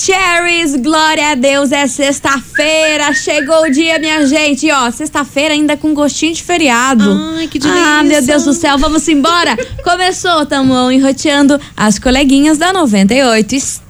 Maravicheries, glória a Deus, é sexta-feira, chegou o dia, minha gente. E, ó, sexta-feira ainda com gostinho de feriado. Ai, que delícia. Ah, meu Deus do céu, vamos embora. Começou, tamo enroteando as coleguinhas da 98.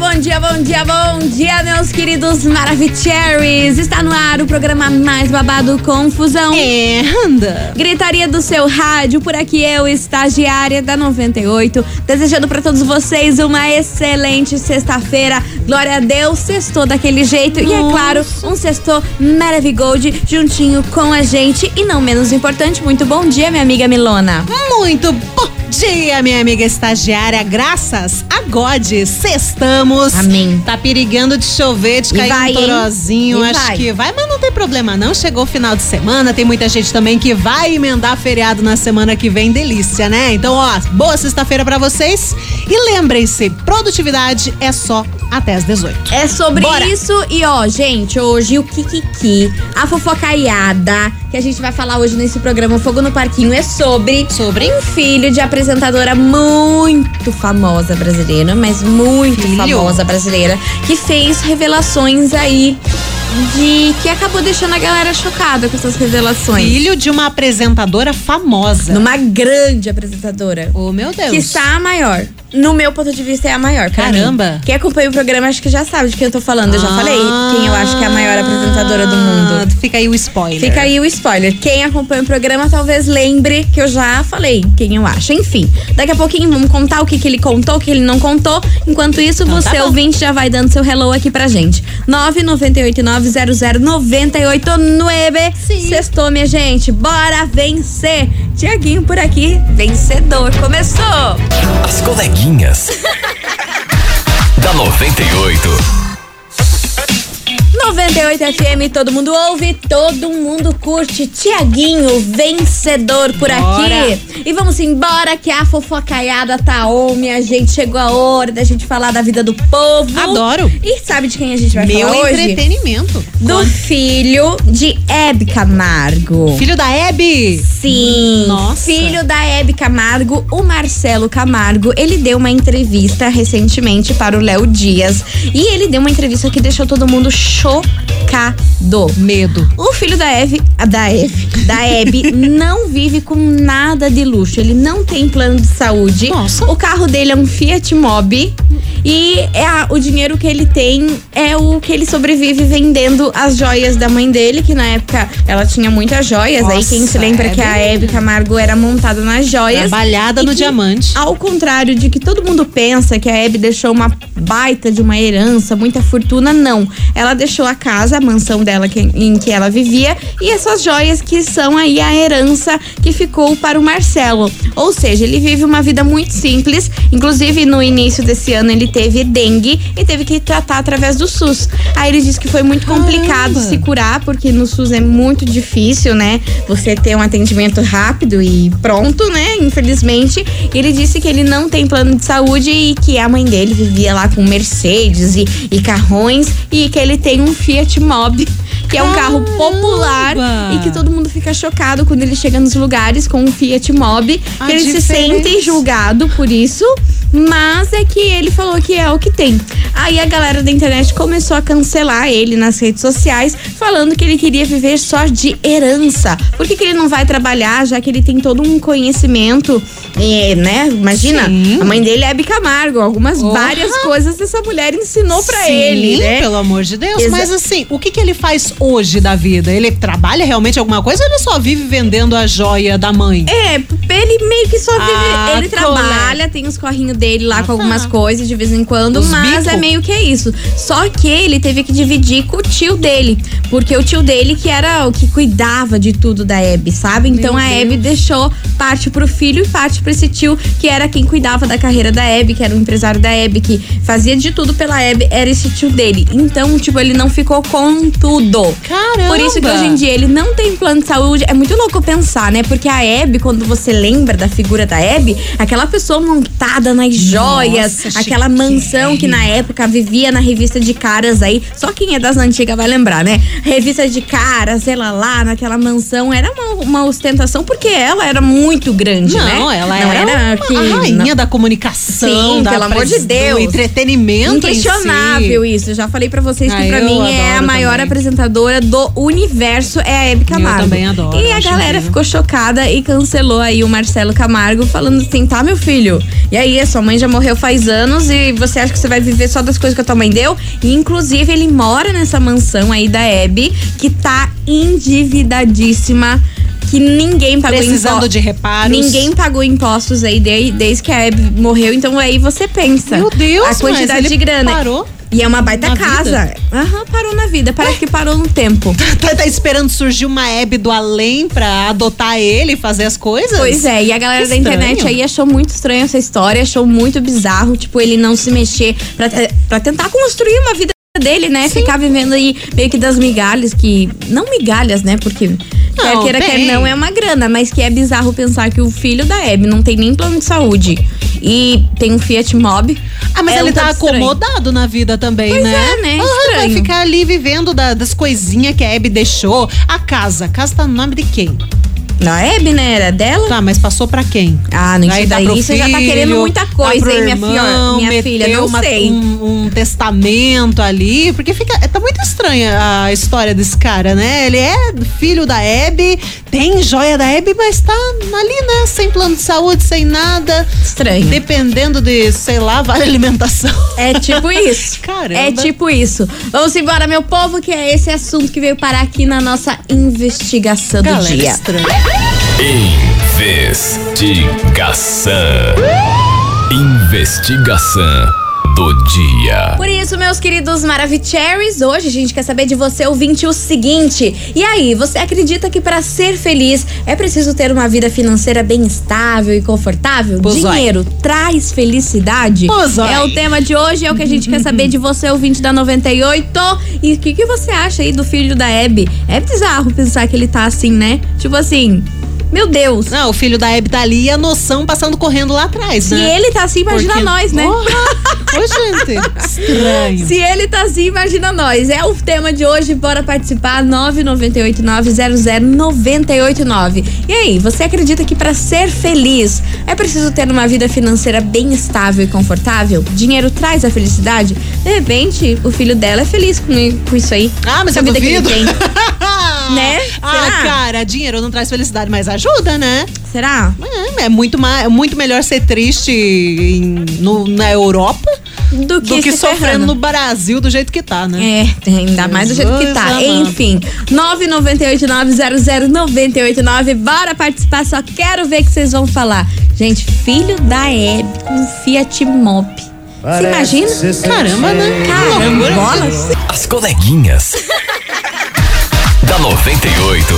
Bom dia, bom dia, bom dia, meus queridos Maravicheries. Está no ar o programa mais babado Confusão. É, anda. Gritaria do seu rádio, por aqui eu, estagiária da 98, desejando para todos vocês uma excelente sexta-feira. Glória a Deus, sextou daquele jeito e é claro, um sextou Maravigold juntinho com a gente e não menos importante, muito bom dia, minha amiga Milona. Muito bom dia, minha amiga estagiária. Graças a God, sextamos. Amém. Tá perigando de chover, de E cair vai, um torozinho. Acho vai. que vai, mas não tem problema não. Chegou o final de semana, tem muita gente também que vai emendar feriado na semana que vem. Delícia, né? Então, ó, boa sexta-feira pra vocês. E lembrem-se, produtividade é só até às 18. É sobre Bora. isso e ó, gente, hoje o Kikiki, a fofocaiada, que a gente vai falar hoje nesse programa Fogo no Parquinho é sobre Sobre? um filho de apresentadora muito famosa brasileira, mas muito Filho? famosa brasileira, que fez revelações aí de que acabou deixando a galera chocada com essas revelações. Filho de uma apresentadora famosa. Numa grande apresentadora. Oh, meu Deus. Que está a maior. No meu ponto de vista, é a maior. Caramba. mim. Quem acompanha o programa acho que já sabe de quem eu tô falando. Eu já Ah. falei quem eu acho que é a maior apresentadora do mundo. Fica aí o spoiler. Fica aí o spoiler. Quem acompanha o programa talvez lembre que eu já falei quem eu acho. Enfim, daqui a pouquinho vamos contar o que, que ele contou, o que ele não contou. Enquanto isso, Então tá você, bom. ouvinte, já vai dando seu hello aqui pra gente. 998900989. Sim. Sextou, minha gente. Bora vencer. Tiaguinho por aqui, vencedor. Começou! As coleguinhas. da 98. 98 FM, todo mundo ouve, todo mundo curte. Tiaguinho, vencedor por Bora. aqui. E vamos embora que a fofocaiada tá on, minha gente. Chegou a hora da gente falar da vida do povo. Adoro. E sabe de quem a gente vai Meu falar hoje? entretenimento. Do filho de Hebe Camargo. Filho da Hebe. Sim, Nossa. filho da Hebe Camargo, o Marcelo Camargo, ele deu uma entrevista recentemente para o Léo Dias. E ele deu uma entrevista que deixou todo mundo chocado. Medo. O filho da Eve, ah, da Eve, da Hebe, não vive com nada de luxo. Ele não tem plano de saúde. Nossa. O carro dele é um Fiat Mobi. E é a- o dinheiro que ele tem é o que ele sobrevive vendendo as joias da mãe dele, que na época ela tinha muitas joias. Aí quem se Nossa, lembra é que a Hebe Camargo era montada nas joias. Trabalhada no que, diamante. Ao contrário de que todo mundo pensa que a Hebe deixou uma baita de uma herança, muita fortuna, não. Ela deixou a casa, a mansão dela que- em que ela vivia e essas joias que são aí a herança que ficou para o Marcelo. Ou seja, ele vive uma vida muito simples. Inclusive, no início desse ano, ele teve dengue e teve que tratar através do SUS. Aí ele disse que foi muito complicado Caramba. se curar, porque no SUS é muito difícil, né? Você ter um atendimento rápido e pronto, né? Infelizmente. Ele disse que ele não tem plano de saúde e que a mãe dele vivia lá com Mercedes e, e carrões e que ele tem um Fiat Mobi. Que é um carro Caramba! popular e que todo mundo fica chocado quando ele chega nos lugares com um Fiat Mobi. Que ele se diferença. sente julgado por isso, mas é que ele falou que é o que tem. Aí a galera da internet começou a cancelar ele nas redes sociais, falando que ele queria viver só de herança. Por que, que ele não vai trabalhar, já que ele tem todo um conhecimento, eh, né? Imagina, Sim. a mãe dele é Hebe Camargo, algumas Porra. várias coisas essa mulher ensinou pra Sim, ele, né? Pelo amor de Deus. Exa- Mas assim, o que, que ele faz hoje da vida? Ele trabalha realmente alguma coisa ou ele só vive vendendo a joia da mãe? É, ele meio que só vive. Ah, ele trabalha, tem os corrinhos dele lá com algumas coisas de vez em quando, Os mas bico. é meio que é isso. Só que ele teve que dividir com o tio dele. Porque o tio dele que era o que cuidava de tudo da Hebe, sabe? Então Meu a Deus. deixou parte pro filho e parte pra esse tio, que era quem cuidava da carreira da Abby, que era o empresário da Abby, que fazia de tudo pela Abby, era esse tio dele. Então, tipo, ele não ficou com tudo. Caramba! Por isso que hoje em dia ele não tem plano de saúde. É muito louco pensar, né? Porque a Abby, quando você lembra da figura da Abby, aquela pessoa montada nas joias, Nossa, aquela chique. mansão que na época vivia na revista de caras aí. Só quem é das antigas vai lembrar, né? Revista de caras, ela lá naquela mansão era uma, uma ostentação porque ela era muito grande, né? Não, ela não era, era uma- que- a rainha não- da comunicação, Sim, da pelo amor de Deus. do entretenimento em si. Inquestionável isso. Já falei pra vocês que Ah, pra eu mim é a maior também. apresentadora do universo é a Hebe Camargo. também adoro, E a galera ficou chocada e cancelou aí o Marcelo Camargo falando assim: "Tá, meu filho? E aí, a sua mãe já morreu faz anos e você acha que você vai viver só das coisas que a tua mãe deu?" E inclusive ele mora nessa mansão aí da Hebe que tá endividadíssima. Que ninguém pagou Precisando impo- de reparos. Ninguém pagou impostos aí de- desde que a Hebe morreu. Então aí você pensa. Meu Deus, a quantidade de grana. parou E é uma baita na casa. Aham, parou na vida. Parece que parou no tempo. Tá, tá esperando surgir uma Hebe do além pra adotar ele e fazer as coisas? Pois é, e a galera da internet aí achou muito estranho essa história, achou muito bizarro, tipo, ele não se mexer pra, te- pra tentar construir uma vida dele, né? Ficar vivendo aí meio que das migalhas, que. Não migalhas, né? Porque. quer Não, queira, quer bem. não, é uma grana, mas que é bizarro pensar que o filho da Hebe não tem nem plano de saúde e tem um Fiat Mobi. Ah, mas É ele um tá estranho. acomodado na vida também, Pois né? é, né? Ah, vai ficar ali vivendo da- das coisinhas que a Hebe deixou. A casa. A casa tá no nome de quem? Da Hebe, né? Era dela? Tá, mas passou pra quem? Ah, não daí pro você já tá querendo muita dá coisa, hein, minha, irmão, filha, minha filha? Não uma- sei. Um, um testamento ali, porque fica. Tá muito estranha a história desse cara, né? Ele é filho da Hebe, tem joia da Hebe, mas tá ali, né? Sem plano de saúde, sem nada. Estranho. Dependendo de, sei lá, vale alimentação. É tipo isso. Caramba. É tipo isso. Vamos embora, meu povo, que é esse assunto que veio parar aqui na nossa investigação do Galera, dia. estranho. Investigação. Investigação do dia. Por isso, meus queridos Maravicheries, hoje a gente quer saber de você, ouvinte, o seguinte. E aí, você acredita que para ser feliz é preciso ter uma vida financeira bem estável e confortável? Zói. Dinheiro traz felicidade? Zói. É o tema de hoje, é o que a gente quer saber de você, ouvinte da 98. E o que, que você acha aí do filho da Abby? É bizarro pensar que ele tá assim, né? Tipo assim, meu Deus. Não, o filho da Hebe tá ali e a noção passando correndo lá atrás, Se né? ele tá assim, imagina Porque- nós, né? Porra! Ô, gente, estranho. Se ele tá assim, imagina nós. É o tema de hoje, bora participar. 998900989. E aí, você acredita que para ser feliz é preciso ter uma vida financeira bem estável e confortável? Dinheiro traz a felicidade? De repente, o filho dela é feliz com, com isso aí. Ah, mas eu vida que ele duvido. tem. Né? Ah, Será? cara, dinheiro não traz felicidade, mas ajuda, né? Será? É, é muito, ma- é muito melhor ser triste em- no- na Europa Do que, do que sofrendo ferrando. no Brasil do jeito que tá, né? É, ainda mais do jeito que tá. Enfim, 998900989. Bora participar, só quero ver o que vocês vão falar. Gente, filho da Hebe com Fiat Mobi. Você imagina? Caramba, né? Caramba, bolas. As coleguinhas. Da 98.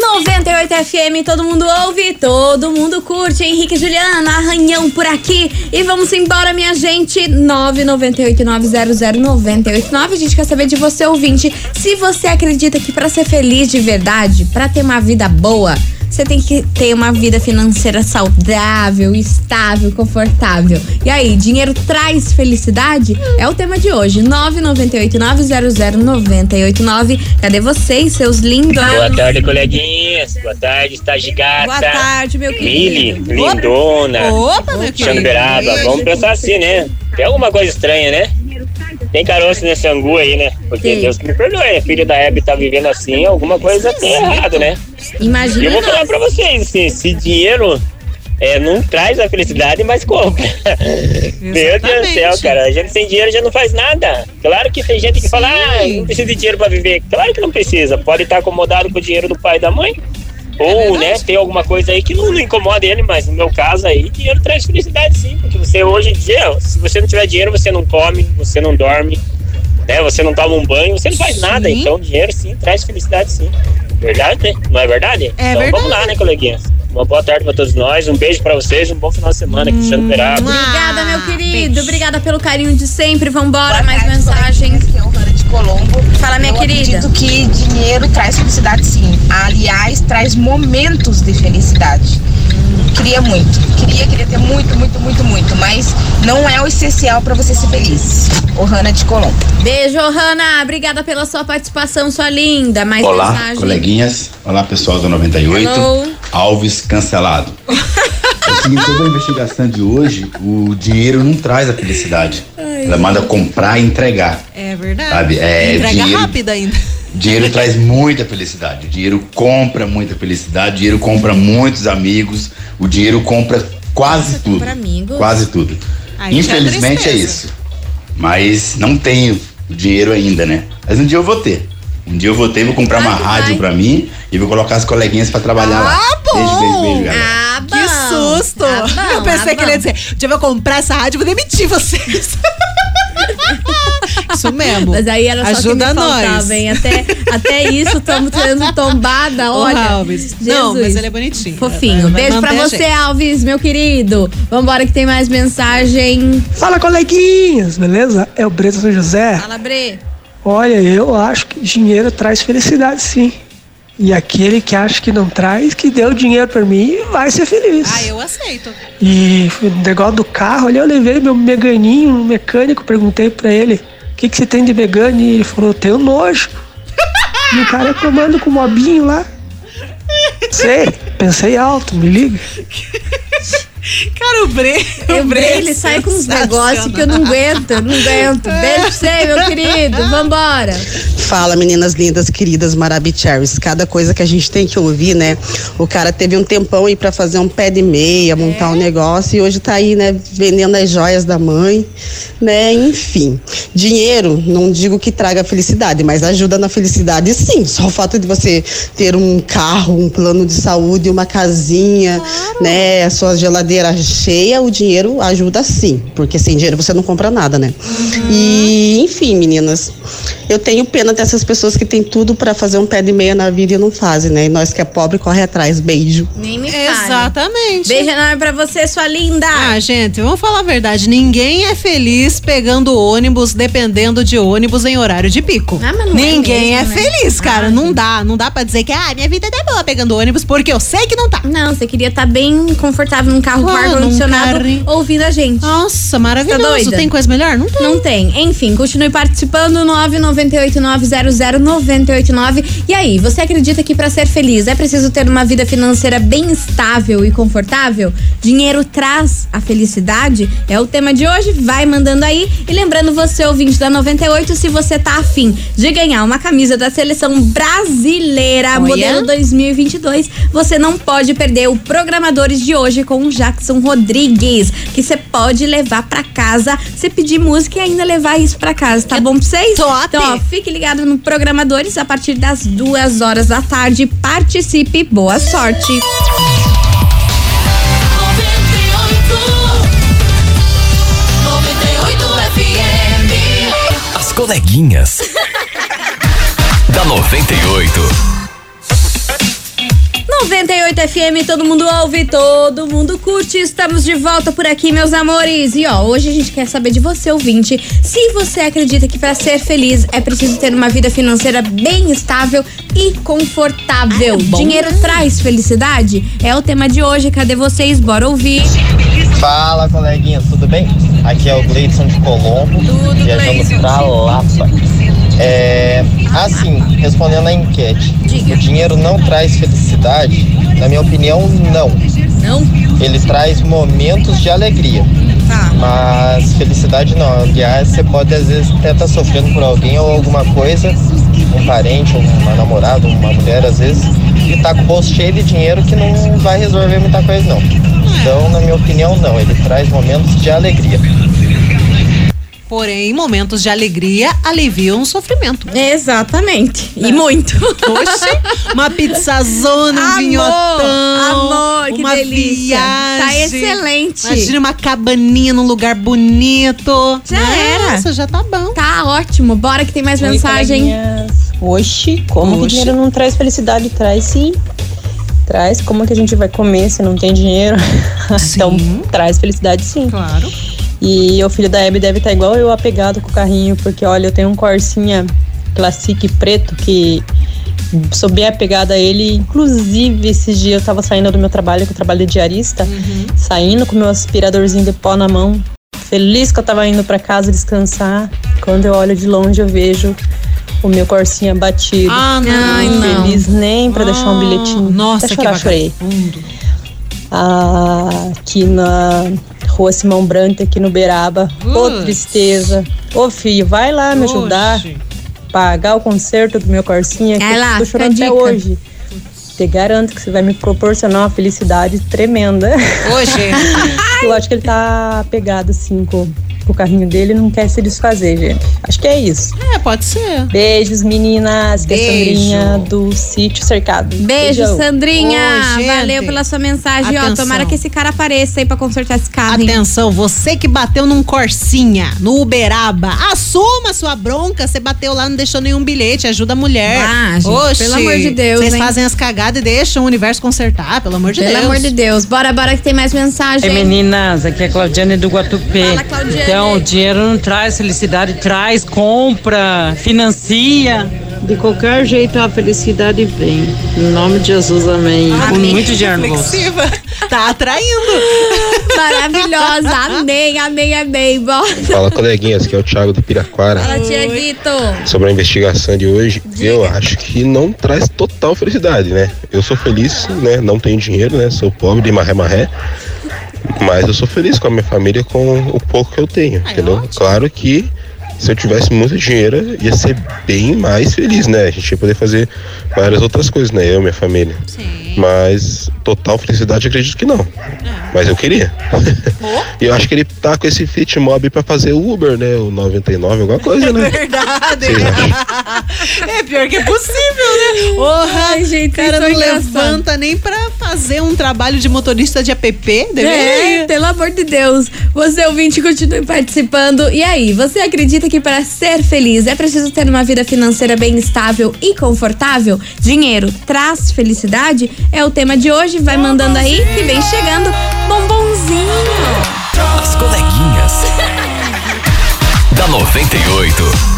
98 FM, todo mundo ouve, todo mundo curte. Henrique Juliana, arranhão por aqui. E vamos embora, minha gente. 998900989. A gente quer saber de você, ouvinte, se você acredita que pra ser feliz de verdade, pra ter uma vida boa, você tem que ter uma vida financeira saudável, estável, confortável. E aí, dinheiro traz felicidade? É o tema de hoje. 998900989. Cadê vocês, seus lindos? Boa tarde, coleguinhas. Boa tarde, estagigata. Boa tarde, meu querido. lindona. Opa, meu querido. beraba. Vamos pensar assim, né? Tem alguma coisa estranha, né? Tem caroço nesse angu aí, né? Porque Sim. Deus que me perdoe. A filha da Hebe tá vivendo assim, alguma coisa tem errado, né? E Imagina. eu vou falar pra vocês, assim, se dinheiro é, não traz a felicidade, mas compra. Meu Deus do céu, cara. A gente sem dinheiro já não faz nada. Claro que tem gente que fala, ah, não precisa de dinheiro pra viver. Claro que não precisa. Pode estar acomodado com o dinheiro do pai e da mãe. Ou, né, tem alguma coisa aí que não, não incomoda ele, mas no meu caso aí, dinheiro traz felicidade sim. Porque você hoje em dia, se você não tiver dinheiro, você não come, você não dorme, né? Você não toma um banho, você não faz nada. Sim. Então dinheiro sim traz felicidade sim. Verdade? Não é verdade? É então verdade. vamos lá, né, coleguinhas? Uma boa tarde pra todos nós, um beijo pra vocês, um bom final de semana, Cristiano Perado. Obrigada, meu Ah, querido. beijo. Obrigada pelo carinho de sempre. Vambora, Boa mais tarde, mensagens. Colombo. Fala, minha eu querida. acredito que dinheiro traz felicidade, sim. Aliás, traz momentos de felicidade. Queria muito. Queria, queria ter muito, muito, muito, muito. Mas não é o essencial para você ser feliz. O Rana de Colombo. Beijo, Hanna. Obrigada pela sua participação, sua linda. Mais Olá, mensagem. coleguinhas. Olá, pessoal do 98. Hello. Alves cancelado. É o seguinte, toda a investigação de hoje, o dinheiro não traz a felicidade. Ela manda comprar e entregar. É verdade. Sabe, é, Entrega dinheiro- rápida ainda. Dinheiro traz muita felicidade. O dinheiro compra muita felicidade. O dinheiro compra muitos amigos. O dinheiro compra quase tudo. compra amigos. Quase tudo. Aí Infelizmente é isso. Mas não tenho dinheiro ainda, né? Mas um dia eu vou ter. Um dia eu vou ter, vou comprar Vai uma rádio pra mim e vou colocar as coleguinhas pra trabalhar lá. Ah, bom! Beijo, beijo, beijo, galera. Ah, bom. Que susto! Ah, bom, eu pensei ah, que ele ia dizer: já vou comprar essa rádio, vou demitir vocês. Isso mesmo. Mas aí era só Ajuda que me nós. faltava, hein? Até, até isso estamos sendo tombada, olha. Alves. Não, Jesus. mas ele é bonitinho. Fofinho. Vai- vai Beijo pra você. Alves, meu querido. Vambora que tem mais mensagem. Fala, coleguinhas, beleza? É o Brito São José. Fala, Bre. Olha, eu acho que dinheiro traz felicidade, sim. E aquele que acha que não traz, que deu dinheiro pra mim, vai ser feliz. Ah, eu aceito. E o negócio do carro ali, eu levei meu meganinho no mecânico, perguntei pra ele, que, que você tem de megane? E ele falou, tenho nojo. e o cara comando com o mobinho lá. Sei, pensei alto, me liga. Cara, o Bre. O Bre, ele sai com uns negócios que eu não aguento, eu não aguento. Beijo pra você, meu querido. Vambora. Fala, meninas lindas, queridas Marabicharies. Cada coisa que a gente tem que ouvir, né? O cara teve um tempão aí pra fazer um pé de meia, montar um negócio e hoje tá aí, né, vendendo as joias da mãe, né? Enfim. Dinheiro, não digo que traga felicidade, mas ajuda na felicidade sim. Só o fato de você ter um carro, um plano de saúde, uma casinha, né, a sua geladeira cheia, o dinheiro ajuda sim, porque sem dinheiro você não compra nada, né? E, enfim, meninas, eu tenho pena dessas pessoas que têm tudo pra fazer um pé de meia na vida e não fazem, né? E nós que é pobre corre atrás. Beijo. Nem me fale. Exatamente. Beijo enorme pra você, sua linda. Ah, gente, vamos falar a verdade. Ninguém é feliz pegando ônibus, dependendo de ônibus em horário de pico. Ah, mas não é Ninguém é, mesmo, né? feliz, cara. Ah, não gente. dá. Não dá pra dizer que ah, minha vida é boa pegando ônibus, porque eu sei que não tá. Não, você queria estar bem confortável num carro Claro, num ar-condicionado ouvindo a gente. Nossa, maravilhoso. Tá? Tem coisa melhor? Não tem. Não tem. Enfim, continue participando. 998900989. E aí, você acredita que para ser feliz é preciso ter uma vida financeira bem estável e confortável? Dinheiro traz a felicidade? É o tema de hoje. Vai mandando aí. E lembrando você, ouvinte da 98, se você tá afim de ganhar uma camisa da seleção brasileira, Olha. modelo 2022, você não pode perder o Programadores de hoje com o Jackson Rodrigues, que você pode levar pra casa, você pedir música e ainda levar isso pra casa, tá bom pra vocês? top. Então, ó, fique ligado no Programadores a partir das duas horas da tarde. Participe, boa sorte. As coleguinhas. da 98. 98 FM, todo mundo ouve, todo mundo curte. Estamos de volta por aqui, meus amores. E ó, hoje a gente quer saber de você, ouvinte, se você acredita que para ser feliz é preciso ter uma vida financeira bem estável e confortável. Dinheiro traz felicidade? É o tema de hoje. Cadê vocês? Bora ouvir. Fala, coleguinhas, tudo bem? Aqui é o Gleidson de Colombo, Tudo, viajando Gleidson. pra Lapa. É, assim, respondendo a enquete, Diga. o dinheiro não traz felicidade? Na minha opinião, não. Não? Ele traz momentos de alegria, Tá. mas felicidade não. Aliás, você pode às vezes até estar sofrendo por alguém ou alguma coisa, um parente, uma namorada, uma mulher às vezes, e tá com o bolso cheio de dinheiro que não vai resolver muita coisa não. Então, na minha opinião, não. Ele traz momentos de alegria. Porém, momentos de alegria aliviam o sofrimento. Exatamente. E muito. Oxe, uma pizzazona, um Amor, vinhotão. amor, que uma delícia. viagem. Tá excelente. Imagina uma cabaninha num lugar bonito. Já era. Nossa, já tá bom. Tá ótimo. Bora que tem mais Oi, mensagem. Oxi, como que Oxi. dinheiro não traz felicidade? Traz sim. Traz. Como que a gente vai comer se não tem dinheiro? então, traz felicidade sim. Claro. E o filho da Abby deve estar igual eu apegado com o carrinho, porque olha, eu tenho um Corsinha Classic preto que sou bem apegada a ele. Inclusive, esses dias eu tava saindo do meu trabalho, que eu trabalho de diarista, saindo com meu aspiradorzinho de pó na mão, feliz que eu tava indo pra casa descansar. Quando eu olho de longe, eu vejo o meu Corsinha batido. Ah, não. Ai, não. Feliz nem pra deixar um bilhetinho. Nossa, Até que chorar, chorei. Ah, aqui na rua Simão Branco, aqui no Beraba. Ô, Putz. tristeza. Ô, filho, vai lá me ajudar. Oxe. Pagar o conserto do meu Corsinha. que Vai eu lá, tô chorando até hoje. Te garanto que você vai me proporcionar uma felicidade tremenda. Hoje. eu acho que ele tá apegado, assim, com, com o carrinho dele e não quer se desfazer, gente. Acho que é isso. É, pode ser. Beijos, meninas. Que é a Beijo. Sandrinha do Sítio Cercado. Beijo, Beijão. Sandrinha. Ô. Valeu pela sua mensagem. Ó, tomara que esse cara apareça aí pra consertar esse carro. hein? Atenção, você que bateu num Corsinha, no Uberaba, assuma sua bronca. Você bateu lá, não deixou nenhum bilhete, ajuda a mulher. Ah, gente, Oxi, pelo amor de Deus, Vocês fazem as cagadas e deixam o universo consertar, pelo amor de Pelo Deus. amor de Deus. Bora, bora que tem mais mensagem. Ei meninas, aqui é a Claudiane do Guatupê. Fala, Claudiane. Então, o dinheiro não traz felicidade, traz, compra, financia. De qualquer jeito a felicidade vem. Em nome de Jesus, amém. Com muito dinheiro no bolso. Reflexiva. Tá atraindo. Maravilhosa. Amém, amém, amém. Bora. Fala, coleguinhas, que é o Thiago do Piraquara. Fala, Tiaguito. Sobre a investigação de hoje, eu acho que não traz total felicidade, né? Eu sou feliz, né? Não tenho dinheiro, né? Sou pobre de marré-marré. Mas eu sou feliz com a minha família com o pouco que eu tenho, entendeu? Claro que se eu tivesse muito dinheiro, ia ser bem mais feliz, né? A gente ia poder fazer várias outras coisas, né? Eu e minha família. Mas total felicidade, acredito que não. Mas eu queria. e eu acho que ele tá com esse Fit Mob pra fazer o Uber, né? O 99, alguma coisa, né? Verdade. Vocês acham? É pior que é possível, né? Porra, Ai, gente, o cara vocês não levanta nem pra fazer um trabalho de motorista de app. É, pelo amor de Deus. Você ouvinte, continue participando. E aí, você acredita que para ser feliz é preciso ter uma vida financeira bem estável e confortável? Dinheiro traz felicidade? É o tema de hoje. Vai mandando aí que vem chegando bombonzinho. As coleguinhas. da 98.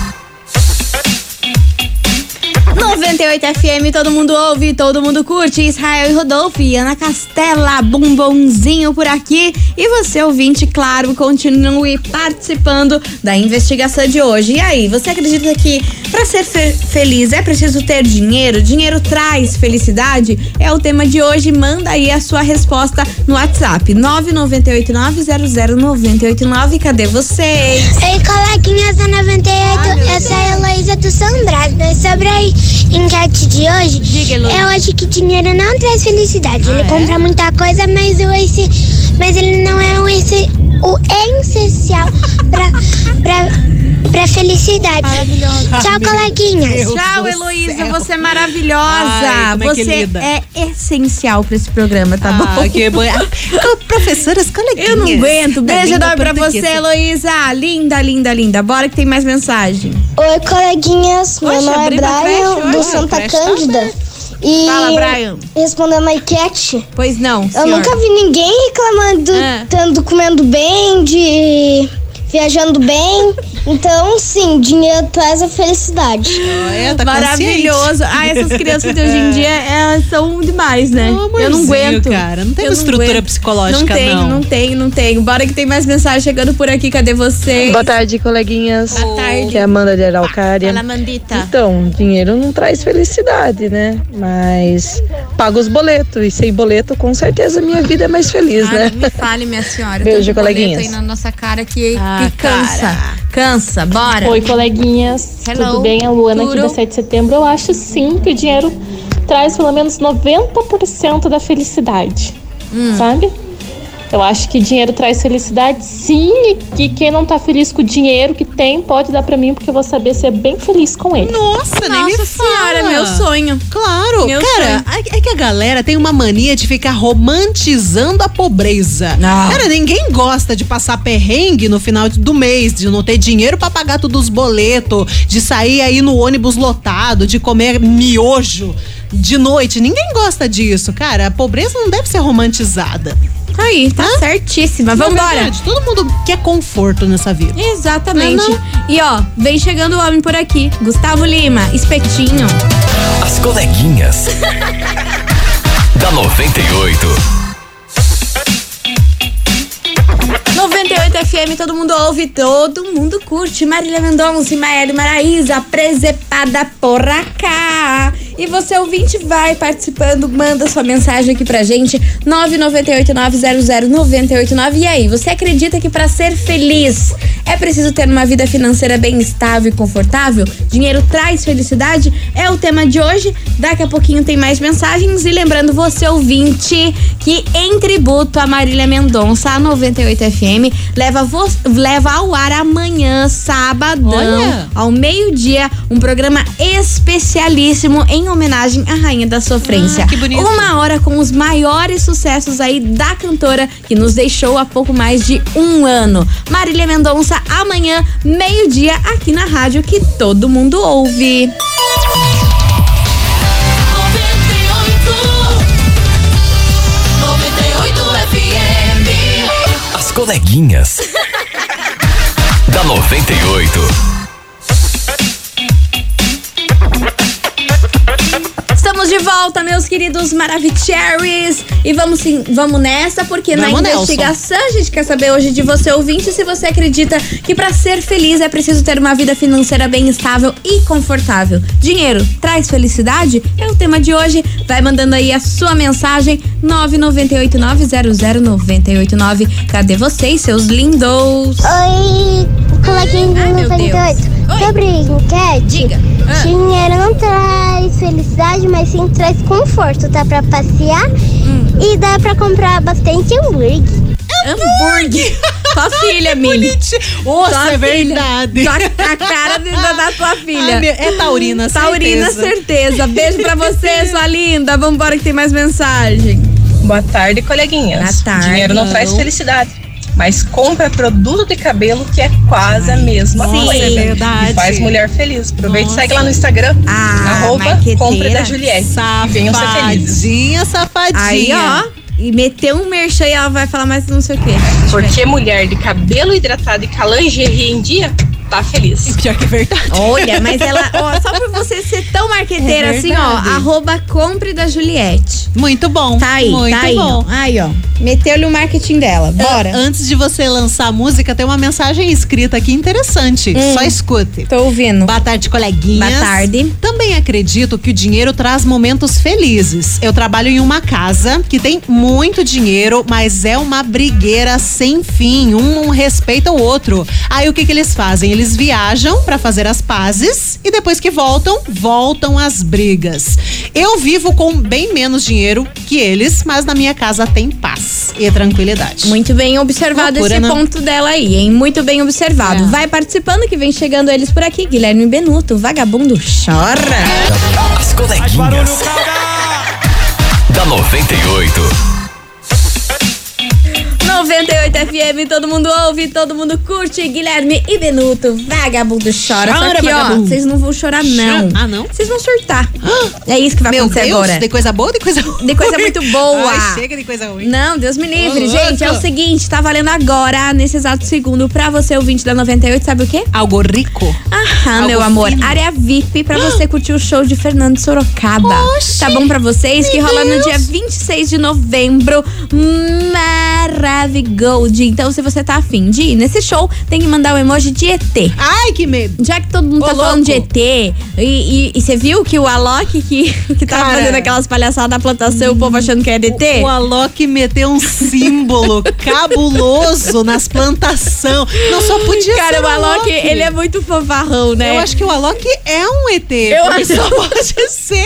98 FM, todo mundo ouve, todo mundo curte. Israel e Rodolfo e Ana Castela, bombonzinho por aqui. E você, ouvinte, claro, continue participando da investigação de hoje. E aí, você acredita que para ser fe- feliz é preciso ter dinheiro? Dinheiro traz felicidade? É o tema de hoje. Manda aí a sua resposta no WhatsApp 998900989. Cadê vocês? Oi, coleguinhas da 98, eu sou a Heloísa do Sandrado. Mas sobre a enquete de hoje, eu acho que dinheiro não traz felicidade. Ele compra muita coisa, mas, o esse, mas ele não é o, esse, o essencial pra, pra, pra felicidade. Tchau, coleguinhas. Tchau, Heloísa, você é maravilhosa. Ai, é você querida. é essencial pra esse programa, tá Ah, bom? que bom. Ah, Professoras, coleguinhas. Eu não aguento. Beijo enorme pra você. Heloísa. Linda, linda, linda. Bora que tem mais mensagem. Oi, coleguinhas. Meu Oxe, nome é Brian, do Santa tá Cândida. E Fala, Brian. respondendo a enquete. Pois não, Eu senhor. nunca vi ninguém reclamando, Ah. tanto comendo bem, de viajando bem. Então, sim, dinheiro traz a felicidade. É, tá Maravilhoso. Ah, essas crianças de hoje em dia elas são demais, né? Eu não aguento. cara. Não tem Eu estrutura aguento. psicológica, não. Tenho, não. não tenho, não tenho. Bora que tem mais mensagem chegando por aqui. Cadê vocês? Boa tarde, coleguinhas. Boa tarde. Que é a Amanda de Araucária. Fala, Mandita. Então, dinheiro não traz felicidade, né? Mas paga os boletos. E sem boleto, com certeza, minha vida é mais feliz, Ah, né? me fale, minha senhora. Beijo, coleguinhas. aí na nossa cara que, Ah, que cansa. Cansa, bora. Oi, coleguinhas. Hello. Tudo bem? A Luana aqui Tudo. da 7 de setembro. Eu acho sim que o dinheiro traz pelo menos 90% da felicidade. Hum. Sabe? Eu acho que dinheiro traz felicidade, sim, e que quem não tá feliz com o dinheiro que tem pode dar pra mim, porque eu vou saber ser bem feliz com ele. Nossa, nem me Nossa senhora, fala. meu sonho. Claro, Meu cara, é que a galera tem uma mania de ficar romantizando a pobreza. Ah. Cara, ninguém gosta de passar perrengue no final do mês, de não ter dinheiro pra pagar todos os boletos, de sair aí no ônibus lotado, de comer miojo de noite. Ninguém gosta disso, cara. A pobreza não deve ser romantizada. Aí, tá certíssima. Na Vambora. verdade, todo mundo quer conforto nessa vida. Exatamente. Não, E ó, vem chegando o homem por aqui. Gustavo Lima, espetinho. As coleguinhas. da 98. 98 FM, todo mundo ouve, todo mundo curte. Marília Mendonça e Maíra Maraíza, presepada por cá. E você, ouvinte, vai participando, manda sua mensagem aqui pra gente, 998-900-989. E aí, você acredita que pra ser feliz é preciso ter uma vida financeira bem estável e confortável? Dinheiro traz felicidade? É o tema de hoje. Daqui a pouquinho tem mais mensagens. E lembrando você, ouvinte, que em tributo a Marília Mendonça, a 98 FM, leva, leva ao ar amanhã, Olha! ao meio-dia, um programa especialíssimo em homenagem à Rainha da Sofrência. Ah, que bonito. Uma hora com os maiores sucessos aí da cantora que nos deixou há pouco mais de um ano. Marília Mendonça, amanhã, meio-dia, aqui na rádio que todo mundo ouve. As coleguinhas. da 98. Estamos de volta, meus queridos Maravicheries. E vamos sim, vamos nessa, porque Vamos, na Nelson. investigação a gente quer saber hoje de você, ouvinte, se você acredita que para ser feliz é preciso ter uma vida financeira bem estável e confortável. Dinheiro traz felicidade? É o tema de hoje. Vai mandando aí a sua mensagem 998900989. Cadê vocês, seus lindos? Oi, do meu 98. Oi. Sobre enquete, Diga. Ah. dinheiro não traz felicidade, mas sim traz conforto. Dá pra passear Hum. e dá pra comprar bastante hambúrguer. Hambúrguer. Sua filha, Mili. Nossa, é verdade. A cara da, da tua filha. Ai, é taurina, Taurina, certeza. certeza. Beijo pra você, sua linda. Vambora que tem mais mensagem. Boa tarde, coleguinhas. Boa tarde. Dinheiro não traz felicidade, mas compra produto de cabelo que é quase a mesma Sim. coisa. é verdade. E faz mulher feliz. Aproveita e segue lá no Instagram. Ah, arroba compre da Juliette. Venham ser felizes. Safadinha, safadinha. Aí, ó. E meteu um merchan e ela vai falar mais não sei o quê. Porque mulher de cabelo hidratado e lingerie em dia, tá feliz. Pior que é verdade. Olha, mas ela, ó, só por você ser tão marqueteira É assim, ó, arroba compre da Juliette. Muito bom. Tá aí, Muito tá aí. bom. ó. Aí, ó. Meteu-lhe o marketing dela. Bora. Ah, Antes de você lançar a música, tem uma mensagem escrita aqui interessante. Hum. Só escute. Tô ouvindo. Boa tarde, coleguinhas. Boa tarde. Também acredito que o dinheiro traz momentos felizes. Eu trabalho em uma casa que tem muito dinheiro, mas é uma brigueira sem fim. Um não respeita o outro. Aí o que, que eles fazem? Eles viajam pra fazer as pazes e depois que voltam, voltam as brigas. Eu vivo com bem menos dinheiro que eles, mas na minha casa tem paz e tranquilidade. Muito bem observado Loucura, esse né? ponto dela aí, hein? Muito bem observado. É. Vai participando que vem chegando eles por aqui. Guilherme Benuto, vagabundo chora. As coleguinhas. da 98. 98 FM, todo mundo ouve, todo mundo curte. Guilherme e Benuto, vagabundo chora. Só Chora, que, ó, vagabundo. vocês não vão chorar, não. Ah, não? Vocês vão surtar. É isso que vai Meu acontecer Deus, agora. de coisa boa ou de coisa ruim? De coisa muito boa. Ai, chega de coisa ruim. Não, Deus me livre. Ô, Gente, é o louco. seguinte, tá valendo agora, nesse exato segundo, pra você, ouvinte da 98, sabe o quê? Algo rico. Aham, Algo meu amor. fino. Área VIP pra você curtir o show de Fernando Sorocaba. Oxi, tá bom pra vocês? Que meu rola no Deus. dia 26 de novembro. Maravigold. Então, se você tá afim de ir nesse show, tem que mandar o emoji de ET. Ai, que medo. Já que todo mundo Ô, tá falando de louco. ET, e, você viu que o Alok que, que tava Cara. fazendo aquelas palhaçadas na plantação, o povo achando que é DT? O Alok meteu um símbolo cabuloso nas plantação. Não só podia Cara, ser o Alok, ele é muito fanfarrão, né? Eu acho que o Alok é um ET. Eu acho- só pode ser.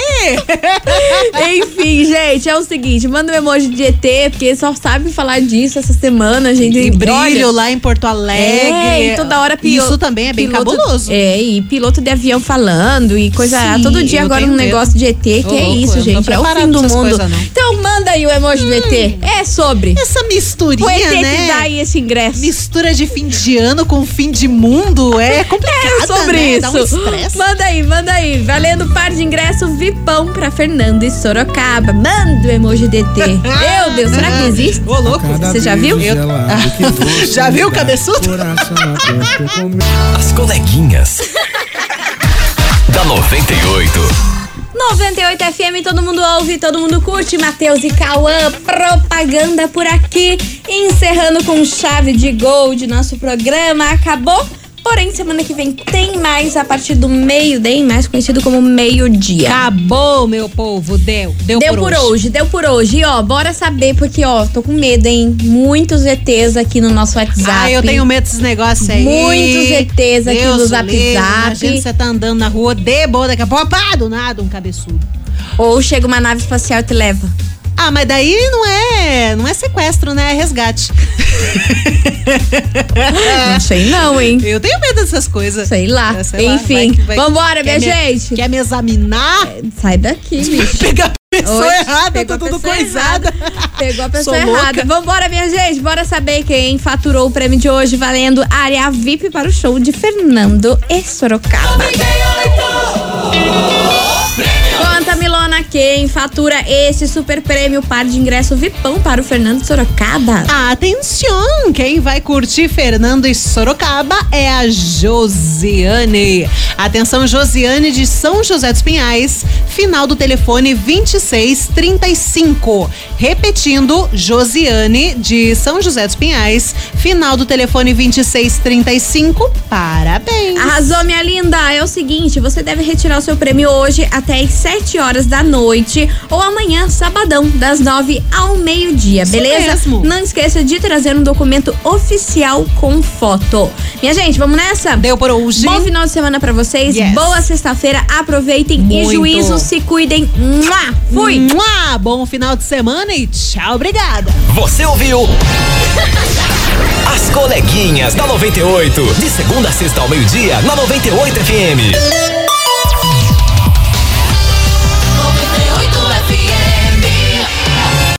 Enfim, gente, é o seguinte, manda um emoji de ET, porque só sabe falar disso, essa semana, gente. E brilho Olha, lá em Porto Alegre. É, e toda hora piloto. Isso também é bem piloto- cabuloso. É, e piloto de avião falando e coisa. Sim, todo dia agora um medo. negócio de ET. Que Ô, é isso, gente? É o fim do mundo. coisas, não. Então manda aí o emoji do ET. É sobre. Essa misturinha, O ET né? que dá aí esse ingresso. Mistura de fim de ano com fim de mundo é complicado, É sobre né? isso. Dá um manda aí, manda aí. Valendo par de ingresso Vipão pra Fernando e Sorocaba. Manda o emoji DT. Meu Deus, será que existe? Ô, louco. Você já viu? Já viu, cabeçudo? As coleguinhas. da 98. 98 FM, todo mundo ouve, todo mundo curte. Matheus e Cauã, propaganda por aqui. Encerrando com chave de gol de nosso programa. Acabou. Porém, semana que vem tem mais a partir do meio-dia, mais conhecido como meio-dia. Acabou, meu povo. Deu. Deu, Deu por, hoje. deu por hoje. E ó, bora saber, porque ó, tô com medo, hein? Muitos ETs aqui no nosso WhatsApp. Ah, eu tenho medo desses negócios aí. Muitos ETs aqui Deus no Zap livre, Zap. Imagina você tá andando na rua de boa, daqui a pouco, pá, do nada, um cabeçudo. Ou chega uma nave espacial e te leva. Ah, mas daí não é, não é sequestro, né? É resgate. Não sei não, hein? Eu tenho medo dessas coisas. Sei lá. É, sei lá, Enfim, vai que- vai- vambora, minha me- gente. Quer me examinar? Sai daqui, bicho. Pegar a pessoa Hoje errada, tá tudo coisada. Pegou a pessoa Sou errada. louca. Vambora, minha gente. Bora saber quem faturou o prêmio de hoje valendo área VIP para o show de Fernando e Sorocaba. Quem fatura esse super prêmio par de ingresso VIPão para o Fernando Sorocaba? Atenção! Quem vai curtir Fernando e Sorocaba é a Josiane. Atenção, Josiane de São José dos Pinhais, final do telefone 2635. Repetindo, Josiane de São José dos Pinhais, final do telefone 2635. Parabéns! Arrasou, minha linda! É o seguinte, você deve retirar o seu prêmio hoje até às 7 horas da noite ou amanhã, sabadão, das 9 ao meio-dia, beleza? mesmo. Não esqueça de trazer um documento oficial com foto. Minha gente, vamos nessa? Deu por hoje. Bom final de semana pra vocês. Yes. Boa sexta-feira. Aproveitem Muito. e juízo, se cuidem. Mua! Fui! Mua! Bom final de semana e tchau, obrigada! Você ouviu? As coleguinhas da 98. De segunda a sexta ao meio-dia, na 98 FM.